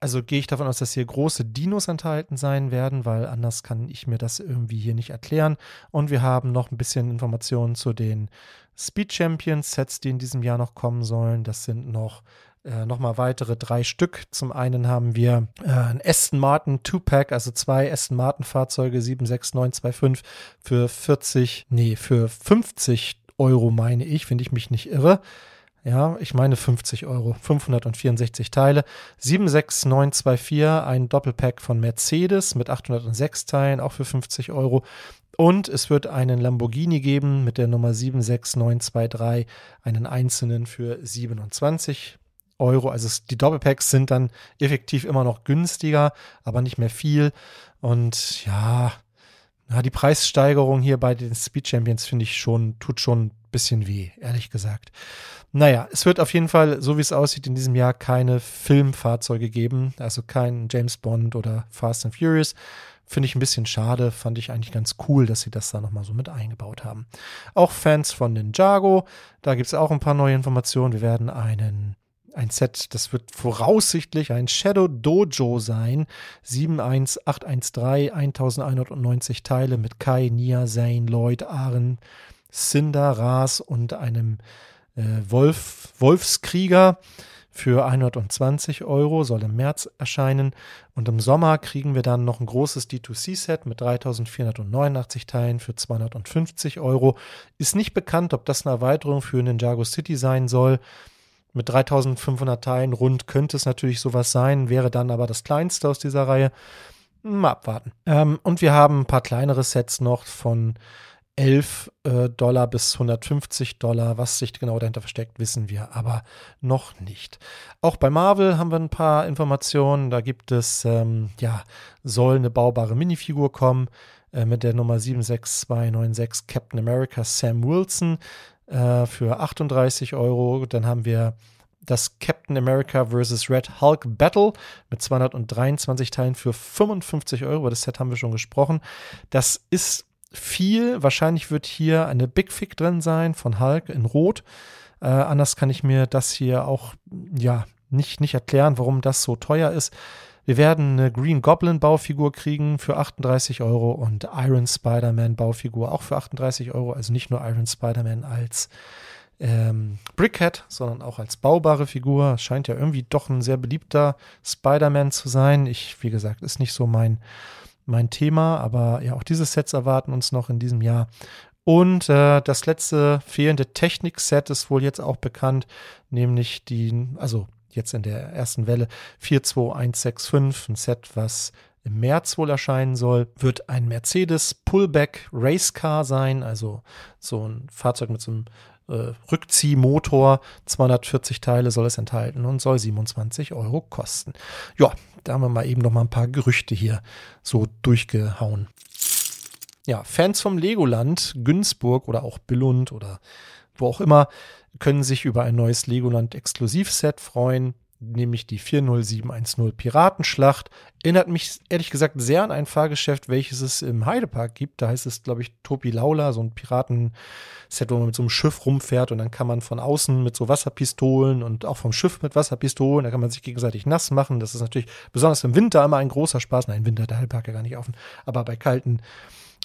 also gehe ich davon aus, dass hier große Dinos enthalten sein werden, weil anders kann ich mir das irgendwie hier nicht erklären. Und wir haben noch ein bisschen Informationen zu den Speed Champions Sets, die in diesem Jahr noch kommen sollen. Das sind noch äh, nochmal weitere drei Stück. Zum einen haben wir äh, ein Aston Martin Two-Pack, also zwei Aston Martin Fahrzeuge 76925 für 40, nee, für 50 Euro meine ich, wenn ich mich nicht irre. Ja, ich meine 50 Euro, 564 Teile. 76924, ein Doppelpack von Mercedes mit 806 Teilen, auch für 50 Euro. Und es wird einen Lamborghini geben mit der Nummer 76923, einen einzelnen für 27 Euro. Also die Doppelpacks sind dann effektiv immer noch günstiger, aber nicht mehr viel. Und ja, ja, die Preissteigerung hier bei den Speed Champions finde ich schon, tut schon ein bisschen weh, ehrlich gesagt. Naja, es wird auf jeden Fall, so wie es aussieht, in diesem Jahr keine Filmfahrzeuge geben, also kein James Bond oder Fast and Furious. Finde ich ein bisschen schade, fand ich eigentlich ganz cool, dass sie das da nochmal so mit eingebaut haben. Auch Fans von Ninjago, da gibt es auch ein paar neue Informationen. Wir werden einen ein Set, das wird voraussichtlich ein Shadow Dojo sein. 71813, 1190 Teile mit Kai, Nia, Zane, Lloyd, Aren, Cinder, Ras und einem äh, Wolf, Wolfskrieger für 120 Euro, soll im März erscheinen. Und im Sommer kriegen wir dann noch ein großes D2C-Set mit 3489 Teilen für 250 Euro. Ist nicht bekannt, ob das eine Erweiterung für Ninjago City sein soll. Mit 3500 Teilen rund könnte es natürlich sowas sein, wäre dann aber das kleinste aus dieser Reihe. Mal abwarten. Ähm, und wir haben ein paar kleinere Sets noch von 11 äh, Dollar bis 150 Dollar. Was sich genau dahinter versteckt, wissen wir aber noch nicht. Auch bei Marvel haben wir ein paar Informationen. Da gibt es, ähm, ja, soll eine baubare Minifigur kommen äh, mit der Nummer 76296 Captain America Sam Wilson äh, für 38 Euro. Dann haben wir das Captain America vs. Red Hulk Battle mit 223 Teilen für 55 Euro. Über das Set haben wir schon gesprochen. Das ist viel. Wahrscheinlich wird hier eine Big Fig drin sein von Hulk in Rot. Äh, anders kann ich mir das hier auch ja nicht, nicht erklären, warum das so teuer ist. Wir werden eine Green Goblin Baufigur kriegen für 38 Euro und Iron Spider-Man Baufigur auch für 38 Euro. Also nicht nur Iron Spider-Man als ähm, Brickhead, sondern auch als baubare Figur. Scheint ja irgendwie doch ein sehr beliebter Spider-Man zu sein. Ich, wie gesagt, ist nicht so mein, mein Thema, aber ja, auch diese Sets erwarten uns noch in diesem Jahr. Und äh, das letzte fehlende Technik-Set ist wohl jetzt auch bekannt, nämlich die, also jetzt in der ersten Welle 42165, ein Set, was im März wohl erscheinen soll, wird ein Mercedes Pullback Race Car sein, also so ein Fahrzeug mit so einem äh, Rückziehmotor. 240 Teile soll es enthalten und soll 27 Euro kosten. Ja, da haben wir mal eben noch mal ein paar Gerüchte hier so durchgehauen. Ja, Fans vom Legoland, Günzburg oder auch Billund oder wo auch immer, können sich über ein neues Legoland Exklusivset freuen, nämlich die 40710 Piratenschlacht. Erinnert mich ehrlich gesagt sehr an ein Fahrgeschäft, welches es im Heidepark gibt. Da heißt es, glaube ich, Topi Laula, so ein Piratenset, wo man mit so einem Schiff rumfährt und dann kann man von außen mit so Wasserpistolen und auch vom Schiff mit Wasserpistolen, da kann man sich gegenseitig nass machen. Das ist natürlich besonders im Winter immer ein großer Spaß. Nein, im Winter der Heidepark ja gar nicht offen, aber bei kalten,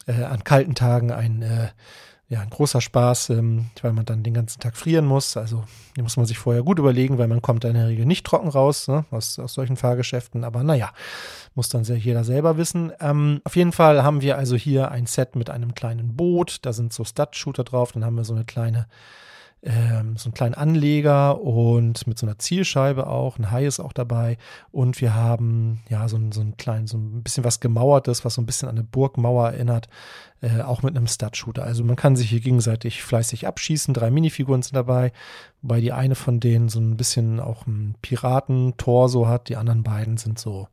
äh, an kalten Tagen ein äh, ja, ein großer Spaß, ähm, weil man dann den ganzen Tag frieren muss. Also die muss man sich vorher gut überlegen, weil man kommt in der Regel nicht trocken raus ne, aus, aus solchen Fahrgeschäften. Aber naja, muss dann sehr, jeder selber wissen. Ähm, auf jeden Fall haben wir also hier ein Set mit einem kleinen Boot. Da sind so Stud-Shooter drauf. Dann haben wir so eine kleine ähm, so einen kleinen Anleger und mit so einer Zielscheibe auch. Ein Hai ist auch dabei. Und wir haben ja so, ein, so ein kleinen, so ein bisschen was gemauertes, was so ein bisschen an eine Burgmauer erinnert. Äh, auch mit einem Stud-Shooter. Also man kann sich hier gegenseitig fleißig abschießen. Drei Minifiguren sind dabei, wobei die eine von denen so ein bisschen auch ein Piratentorso hat. Die anderen beiden sind so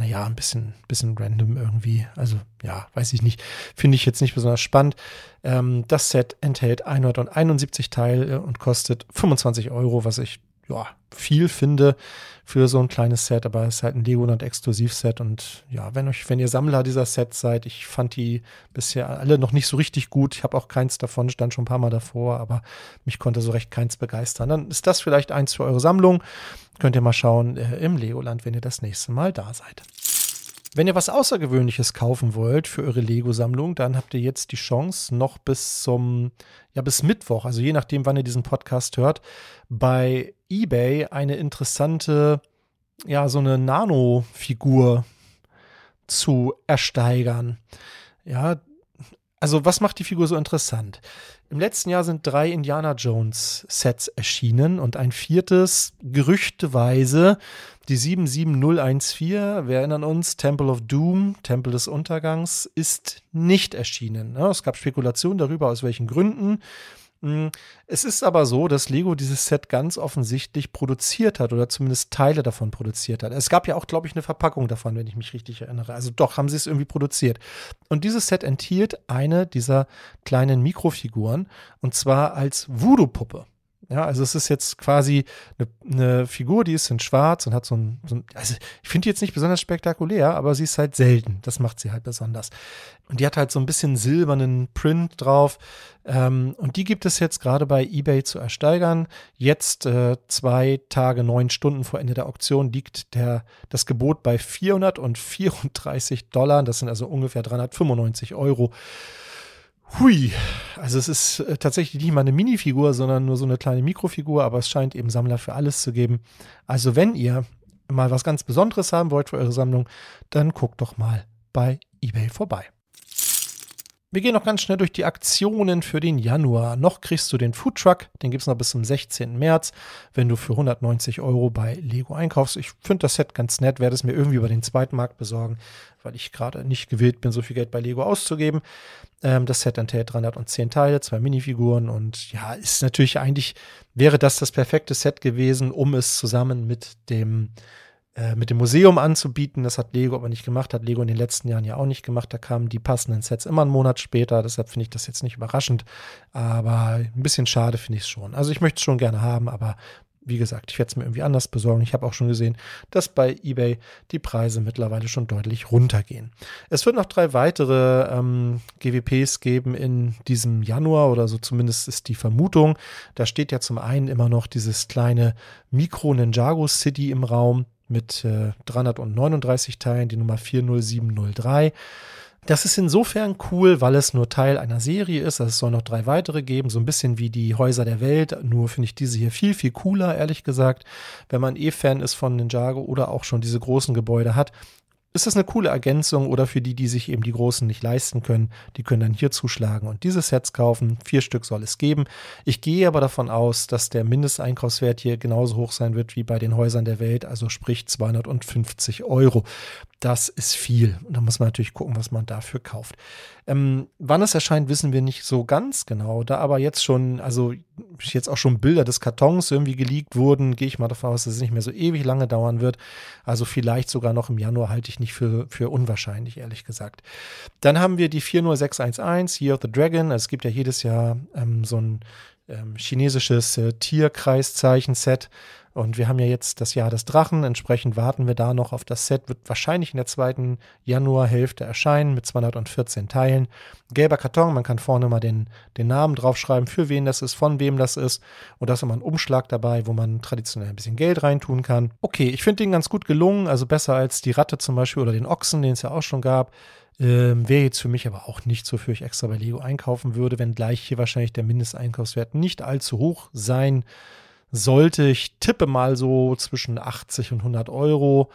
naja, ein bisschen, bisschen random irgendwie. Also ja, weiß ich nicht. Finde ich jetzt nicht besonders spannend. Ähm, das Set enthält 171 Teile und kostet 25 Euro, was ich ja, viel finde für so ein kleines Set, aber es ist halt ein Legoland Exklusivset und ja, wenn euch, wenn ihr Sammler dieser Sets seid, ich fand die bisher alle noch nicht so richtig gut. Ich habe auch keins davon, stand schon ein paar Mal davor, aber mich konnte so recht keins begeistern. Dann ist das vielleicht eins für eure Sammlung. Könnt ihr mal schauen äh, im Legoland, wenn ihr das nächste Mal da seid. Wenn ihr was Außergewöhnliches kaufen wollt für eure Lego-Sammlung, dann habt ihr jetzt die Chance, noch bis zum, ja, bis Mittwoch, also je nachdem, wann ihr diesen Podcast hört, bei eBay eine interessante, ja, so eine Nano-Figur zu ersteigern. Ja, also was macht die Figur so interessant? Im letzten Jahr sind drei Indiana Jones Sets erschienen und ein viertes, gerüchteweise, die 77014, wir erinnern uns, Temple of Doom, Tempel des Untergangs, ist nicht erschienen. Es gab Spekulationen darüber, aus welchen Gründen. Hm, es ist aber so, dass Lego dieses Set ganz offensichtlich produziert hat oder zumindest Teile davon produziert hat. Es gab ja auch, glaube ich, eine Verpackung davon, wenn ich mich richtig erinnere. Also doch, haben sie es irgendwie produziert. Und dieses Set enthielt eine dieser kleinen Mikrofiguren und zwar als Voodoo-Puppe. Ja, also es ist jetzt quasi eine, eine, Figur, die ist in schwarz und hat so ein, so ein also ich finde die jetzt nicht besonders spektakulär, aber sie ist halt selten. Das macht sie halt besonders. Und die hat halt so ein bisschen silbernen Print drauf. Ähm, und die gibt es jetzt gerade bei eBay zu ersteigern. Jetzt äh, zwei Tage, neun Stunden vor Ende der Auktion liegt der, das Gebot bei 434 Dollar. Das sind also ungefähr 395 Euro. Hui, also es ist äh, tatsächlich nicht mal eine Minifigur, sondern nur so eine kleine Mikrofigur, aber es scheint eben Sammler für alles zu geben. Also wenn ihr mal was ganz Besonderes haben wollt für eure Sammlung, dann guckt doch mal bei eBay vorbei. Wir gehen noch ganz schnell durch die Aktionen für den Januar. Noch kriegst du den Foodtruck, den gibt es noch bis zum 16. März, wenn du für 190 Euro bei Lego einkaufst. Ich finde das Set ganz nett, werde es mir irgendwie über den zweiten Markt besorgen, weil ich gerade nicht gewillt bin, so viel Geld bei Lego auszugeben. Ähm, das Set enthält 310 Teile, zwei Minifiguren und ja, ist natürlich eigentlich, wäre das das perfekte Set gewesen, um es zusammen mit dem äh, mit dem Museum anzubieten. Das hat Lego aber nicht gemacht, hat Lego in den letzten Jahren ja auch nicht gemacht. Da kamen die passenden Sets immer einen Monat später. Deshalb finde ich das jetzt nicht überraschend. Aber ein bisschen schade finde ich es schon. Also ich möchte es schon gerne haben, aber wie gesagt, ich werde es mir irgendwie anders besorgen. Ich habe auch schon gesehen, dass bei eBay die Preise mittlerweile schon deutlich runtergehen. Es wird noch drei weitere ähm, GWPs geben in diesem Januar oder so zumindest ist die Vermutung. Da steht ja zum einen immer noch dieses kleine Micro Ninjago City im Raum mit äh, 339 Teilen, die Nummer 40703. Das ist insofern cool, weil es nur Teil einer Serie ist. Also es soll noch drei weitere geben, so ein bisschen wie die Häuser der Welt. Nur finde ich diese hier viel, viel cooler, ehrlich gesagt. Wenn man eh Fan ist von Ninjago oder auch schon diese großen Gebäude hat, ist das eine coole Ergänzung oder für die, die sich eben die großen nicht leisten können, die können dann hier zuschlagen und diese Sets kaufen. Vier Stück soll es geben. Ich gehe aber davon aus, dass der Mindesteinkaufswert hier genauso hoch sein wird wie bei den Häusern der Welt, also sprich 250 Euro. Das ist viel. Und da muss man natürlich gucken, was man dafür kauft. Ähm, wann es erscheint, wissen wir nicht so ganz genau. Da aber jetzt schon, also jetzt auch schon Bilder des Kartons irgendwie geleakt wurden, gehe ich mal davon aus, dass es nicht mehr so ewig lange dauern wird. Also vielleicht sogar noch im Januar halte ich nicht für, für unwahrscheinlich, ehrlich gesagt. Dann haben wir die 40611, Year of the Dragon. Also es gibt ja jedes Jahr ähm, so ein ähm, chinesisches äh, Tierkreiszeichen-Set. Und wir haben ja jetzt das Jahr des Drachen, entsprechend warten wir da noch auf das Set, wird wahrscheinlich in der zweiten Januarhälfte erscheinen mit 214 Teilen. Gelber Karton, man kann vorne mal den, den Namen draufschreiben, für wen das ist, von wem das ist. Und da ist immer ein Umschlag dabei, wo man traditionell ein bisschen Geld reintun kann. Okay, ich finde den ganz gut gelungen, also besser als die Ratte zum Beispiel oder den Ochsen, den es ja auch schon gab. Ähm, Wäre jetzt für mich aber auch nicht so, für ich extra bei Lego einkaufen würde, wenn gleich hier wahrscheinlich der Mindesteinkaufswert nicht allzu hoch sein sollte. Ich tippe mal so zwischen 80 und 100 Euro.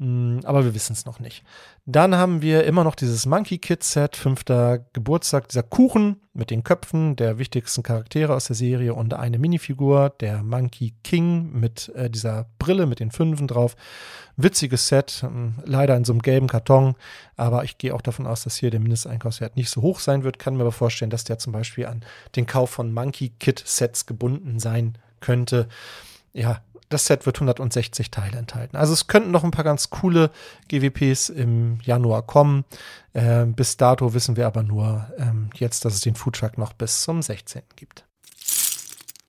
Hm, aber wir wissen es noch nicht. Dann haben wir immer noch dieses Monkey Kid Set, fünfter Geburtstag, dieser Kuchen mit den Köpfen der wichtigsten Charaktere aus der Serie und eine Minifigur, der Monkey King mit äh, dieser Brille mit den Fünfen drauf. Witziges Set, hm, leider in so einem gelben Karton, aber ich gehe auch davon aus, dass hier der Mindesteinkaufswert nicht so hoch sein wird. Kann mir aber vorstellen, dass der zum Beispiel an den Kauf von Monkey Kid Sets gebunden sein könnte. Ja, das Set wird 160 Teile enthalten. Also es könnten noch ein paar ganz coole GWPs im Januar kommen. Äh, bis dato wissen wir aber nur ähm, jetzt, dass es den Foodtruck noch bis zum 16. gibt.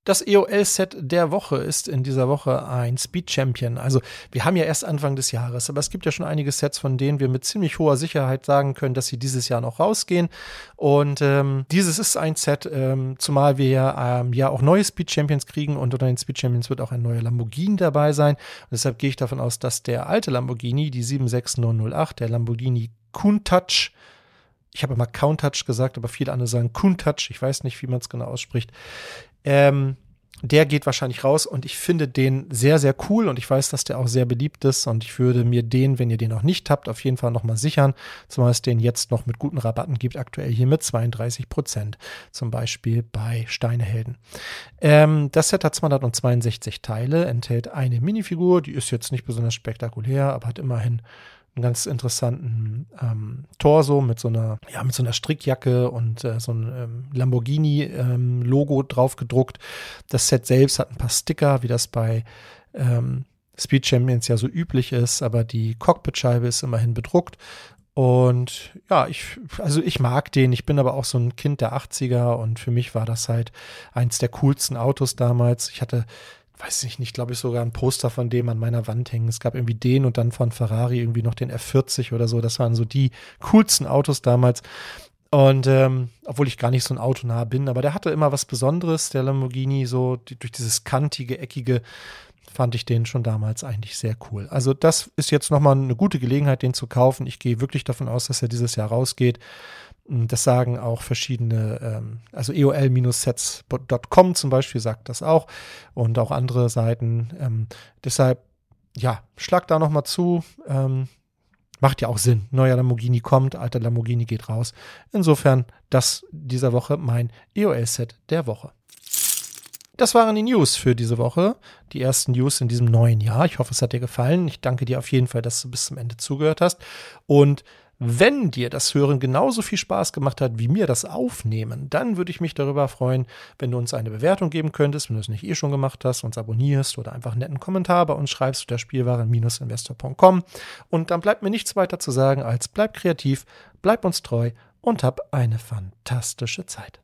Das EOL-Set der Woche ist in dieser Woche ein Speed Champion. Also wir haben ja erst Anfang des Jahres, aber es gibt ja schon einige Sets, von denen wir mit ziemlich hoher Sicherheit sagen können, dass sie dieses Jahr noch rausgehen. Und ähm, dieses ist ein Set, ähm, zumal wir ja, ähm, ja auch neue Speed Champions kriegen und unter den Speed Champions wird auch ein neuer Lamborghini dabei sein. Und deshalb gehe ich davon aus, dass der alte Lamborghini, die 76908, der Lamborghini Countach, ich habe immer Countach gesagt, aber viele andere sagen Countach, ich weiß nicht, wie man es genau ausspricht, ähm, der geht wahrscheinlich raus und ich finde den sehr, sehr cool und ich weiß, dass der auch sehr beliebt ist und ich würde mir den, wenn ihr den noch nicht habt, auf jeden Fall nochmal sichern, zumal es den jetzt noch mit guten Rabatten gibt, aktuell hier mit 32 Prozent, zum Beispiel bei Steinehelden. Ähm, das Set hat 262 Teile, enthält eine Minifigur, die ist jetzt nicht besonders spektakulär, aber hat immerhin einen ganz interessanten ähm, Torso mit so einer, ja, mit so einer Strickjacke und äh, so ein ähm, Lamborghini-Logo ähm, drauf gedruckt. Das Set selbst hat ein paar Sticker, wie das bei ähm, Speed Champions ja so üblich ist, aber die Cockpitscheibe ist immerhin bedruckt. Und ja, ich, also ich mag den. Ich bin aber auch so ein Kind der 80er und für mich war das halt eins der coolsten Autos damals. Ich hatte weiß ich nicht, glaube ich, sogar ein Poster von dem an meiner Wand hängen. Es gab irgendwie den und dann von Ferrari irgendwie noch den F40 oder so. Das waren so die coolsten Autos damals. Und ähm, obwohl ich gar nicht so ein Autonah bin, aber der hatte immer was Besonderes, der Lamborghini, so die, durch dieses kantige, eckige, fand ich den schon damals eigentlich sehr cool. Also das ist jetzt nochmal eine gute Gelegenheit, den zu kaufen. Ich gehe wirklich davon aus, dass er dieses Jahr rausgeht. Das sagen auch verschiedene, ähm, also eol-sets.com zum Beispiel sagt das auch und auch andere Seiten. Ähm, deshalb, ja, schlag da nochmal zu. Ähm, macht ja auch Sinn. Neuer Lamborghini kommt, alter Lamborghini geht raus. Insofern, das dieser Woche mein EOL-Set der Woche. Das waren die News für diese Woche. Die ersten News in diesem neuen Jahr. Ich hoffe, es hat dir gefallen. Ich danke dir auf jeden Fall, dass du bis zum Ende zugehört hast. Und wenn dir das Hören genauso viel Spaß gemacht hat wie mir das Aufnehmen, dann würde ich mich darüber freuen, wenn du uns eine Bewertung geben könntest, wenn du es nicht eh schon gemacht hast, uns abonnierst oder einfach einen netten Kommentar bei uns schreibst unter spielwaren-investor.com. Und dann bleibt mir nichts weiter zu sagen als bleib kreativ, bleib uns treu und hab eine fantastische Zeit.